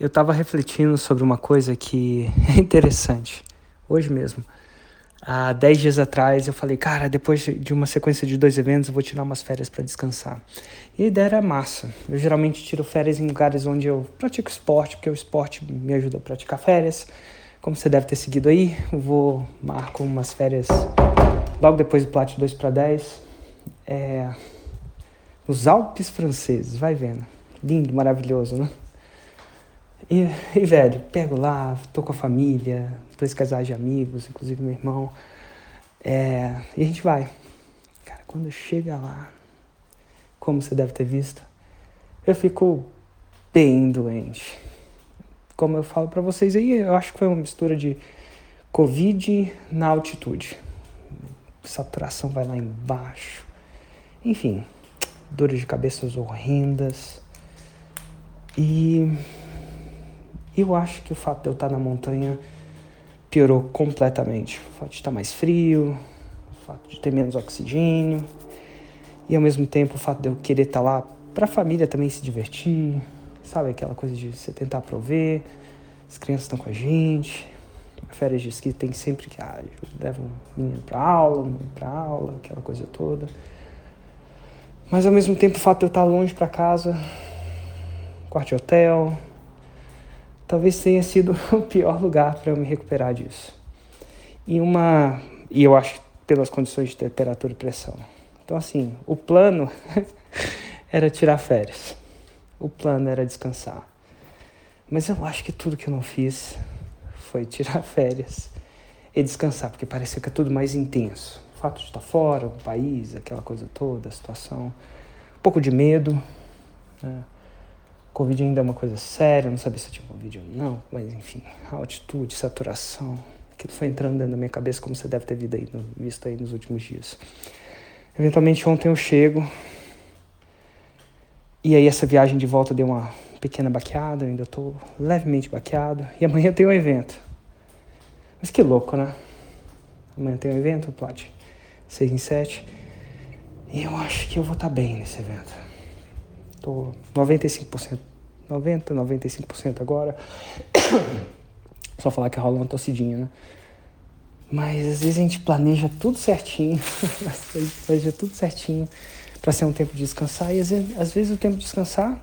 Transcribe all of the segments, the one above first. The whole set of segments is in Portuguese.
Eu estava refletindo sobre uma coisa que é interessante. Hoje mesmo. Há 10 dias atrás eu falei, cara, depois de uma sequência de dois eventos eu vou tirar umas férias para descansar. E a ideia era massa. Eu geralmente tiro férias em lugares onde eu pratico esporte, porque o esporte me ajuda a praticar férias. Como você deve ter seguido aí, eu vou marco umas férias logo depois do Plat 2 para 10. É, os Alpes franceses, vai vendo. Lindo, maravilhoso, né? E, e, velho, pego lá, tô com a família, dois casais de amigos, inclusive meu irmão. É, e a gente vai. Cara, quando chega lá, como você deve ter visto, eu fico bem doente. Como eu falo para vocês aí, eu acho que foi uma mistura de Covid na altitude. Saturação vai lá embaixo. Enfim, dores de cabeça horrendas. E eu acho que o fato de eu estar na montanha piorou completamente. O fato de estar mais frio, o fato de ter menos oxigênio, e ao mesmo tempo o fato de eu querer estar lá para a família também se divertir, sabe? Aquela coisa de você tentar prover, as crianças estão com a gente. Férias de esqui tem sempre que ah, leva um menino para aula, um menino para aula, aquela coisa toda. Mas ao mesmo tempo o fato de eu estar longe para casa, quarto de hotel, talvez tenha sido o pior lugar para eu me recuperar disso. E uma e eu acho pelas condições de temperatura e pressão. Então assim, o plano era tirar férias. O plano era descansar. Mas eu acho que tudo que eu não fiz foi tirar férias e descansar, porque parecia que é tudo mais intenso. O fato de estar fora, o país, aquela coisa toda, a situação. Um pouco de medo. Né? Covid ainda é uma coisa séria, não sabia se eu tinha Covid ou não, mas enfim, altitude, saturação, aquilo foi entrando dentro da minha cabeça como você deve ter visto aí, visto aí nos últimos dias. Eventualmente ontem eu chego e aí essa viagem de volta deu uma pequena baqueada, eu ainda estou levemente baqueado e amanhã tem um evento. Mas que louco, né? Amanhã tem um evento, Plat, 6 em 7. E eu acho que eu vou estar tá bem nesse evento. Tô 95%, 90, 95% agora. Só falar que rola uma tossidinha, né? Mas às vezes a gente planeja tudo certinho, planeja tudo certinho para ser um tempo de descansar e às vezes, às vezes o tempo de descansar,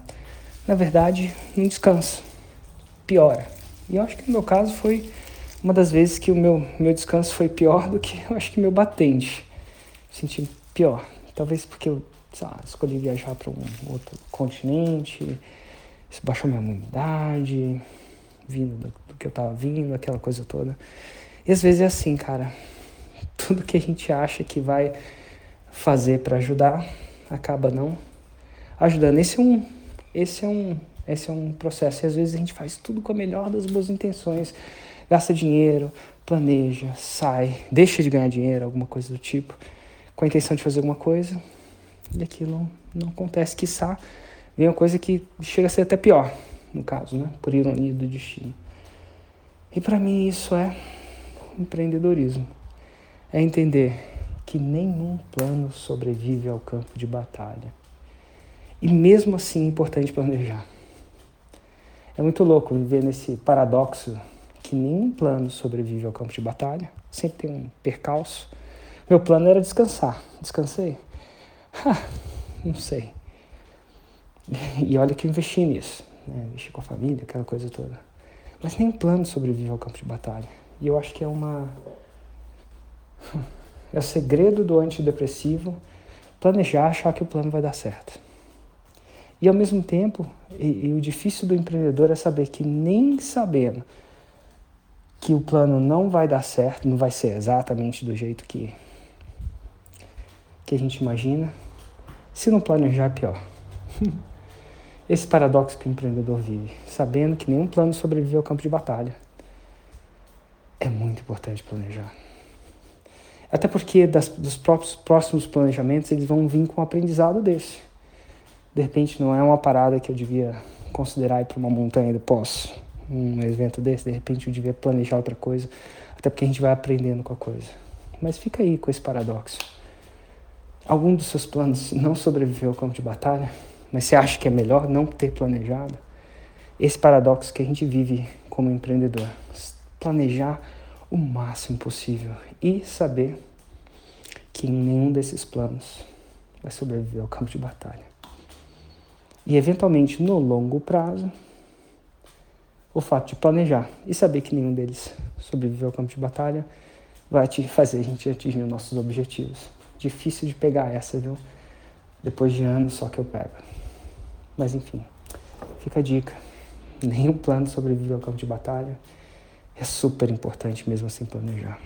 na verdade, não descansa, piora. E eu acho que no meu caso foi uma das vezes que o meu, meu descanso foi pior do que eu acho que meu batente. Senti pior. Talvez porque eu lá, escolhi viajar para um outro continente, isso baixou minha imunidade, vindo do, do que eu tava vindo, aquela coisa toda. E às vezes é assim, cara. Tudo que a gente acha que vai fazer para ajudar acaba não ajudando. Esse é um esse é um esse é um processo e às vezes a gente faz tudo com a melhor das boas intenções, gasta dinheiro, planeja, sai, deixa de ganhar dinheiro, alguma coisa do tipo, com a intenção de fazer alguma coisa, e aquilo não acontece, quiçá vem uma coisa que chega a ser até pior, no caso, né? por ironia do destino. E para mim isso é empreendedorismo. É entender que nenhum plano sobrevive ao campo de batalha. E mesmo assim é importante planejar. É muito louco viver nesse paradoxo que nenhum plano sobrevive ao campo de batalha. Sempre tem um percalço. Meu plano era descansar. Descansei? não sei. E olha que eu investi nisso. Né? Investi com a família, aquela coisa toda. Mas nem plano sobrevive ao campo de batalha. E eu acho que é uma. É o segredo do antidepressivo planejar, achar que o plano vai dar certo. E ao mesmo tempo, e, e o difícil do empreendedor é saber que nem sabendo que o plano não vai dar certo, não vai ser exatamente do jeito que, que a gente imagina, se não planejar, pior. Esse paradoxo que o empreendedor vive, sabendo que nenhum plano sobrevive ao campo de batalha. É muito importante planejar. Até porque das, dos próprios, próximos planejamentos eles vão vir com um aprendizado desse. De repente não é uma parada que eu devia considerar ir para uma montanha depois, um evento desse, de repente eu devia planejar outra coisa, até porque a gente vai aprendendo com a coisa. Mas fica aí com esse paradoxo algum dos seus planos não sobreviveu ao campo de batalha, mas você acha que é melhor não ter planejado, esse paradoxo que a gente vive como empreendedor. Planejar o máximo possível e saber que nenhum desses planos vai sobreviver ao campo de batalha. E eventualmente, no longo prazo, o fato de planejar e saber que nenhum deles sobreviveu ao campo de batalha vai te fazer a gente atingir os nossos objetivos. Difícil de pegar essa, viu? Depois de anos só que eu pego. Mas enfim, fica a dica. Nenhum plano sobrevive ao campo de batalha. É super importante mesmo assim planejar.